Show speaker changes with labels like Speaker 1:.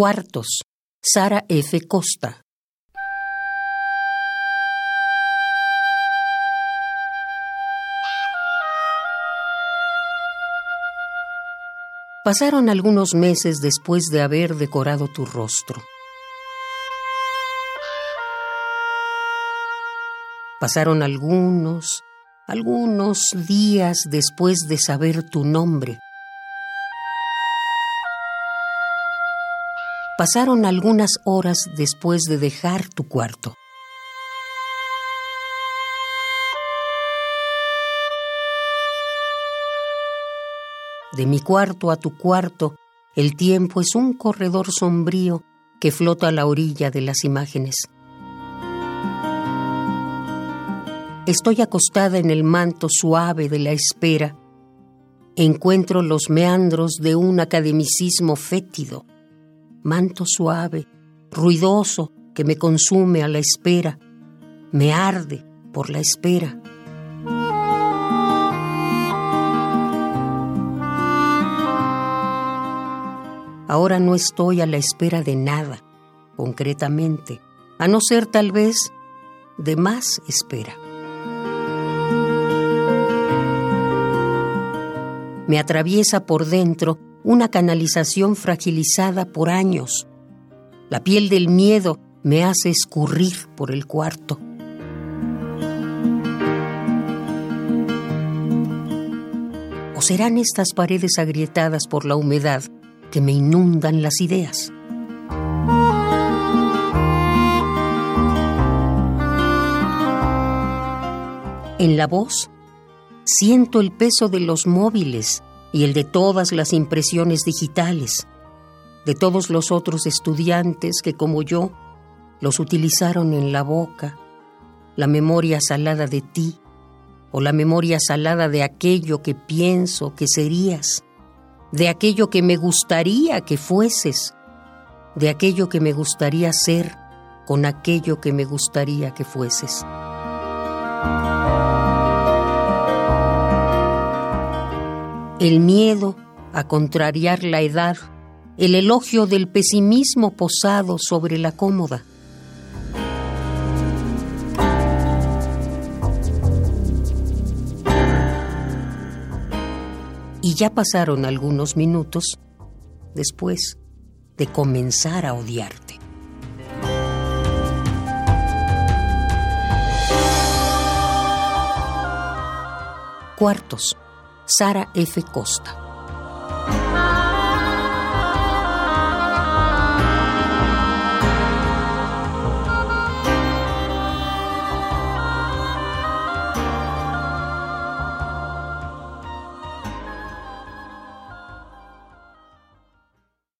Speaker 1: Cuartos, Sara F. Costa. Pasaron algunos meses después de haber decorado tu rostro. Pasaron algunos, algunos días después de saber tu nombre. Pasaron algunas horas después de dejar tu cuarto. De mi cuarto a tu cuarto, el tiempo es un corredor sombrío que flota a la orilla de las imágenes. Estoy acostada en el manto suave de la espera. Encuentro los meandros de un academicismo fétido. Manto suave, ruidoso, que me consume a la espera. Me arde por la espera. Ahora no estoy a la espera de nada, concretamente, a no ser tal vez de más espera. Me atraviesa por dentro una canalización fragilizada por años. La piel del miedo me hace escurrir por el cuarto. ¿O serán estas paredes agrietadas por la humedad que me inundan las ideas. En la voz siento el peso de los móviles y el de todas las impresiones digitales, de todos los otros estudiantes que como yo los utilizaron en la boca, la memoria salada de ti o la memoria salada de aquello que pienso que serías de aquello que me gustaría que fueses, de aquello que me gustaría ser con aquello que me gustaría que fueses. El miedo a contrariar la edad, el elogio del pesimismo posado sobre la cómoda, y ya pasaron algunos minutos después de comenzar a odiarte. Cuartos, Sara F. Costa.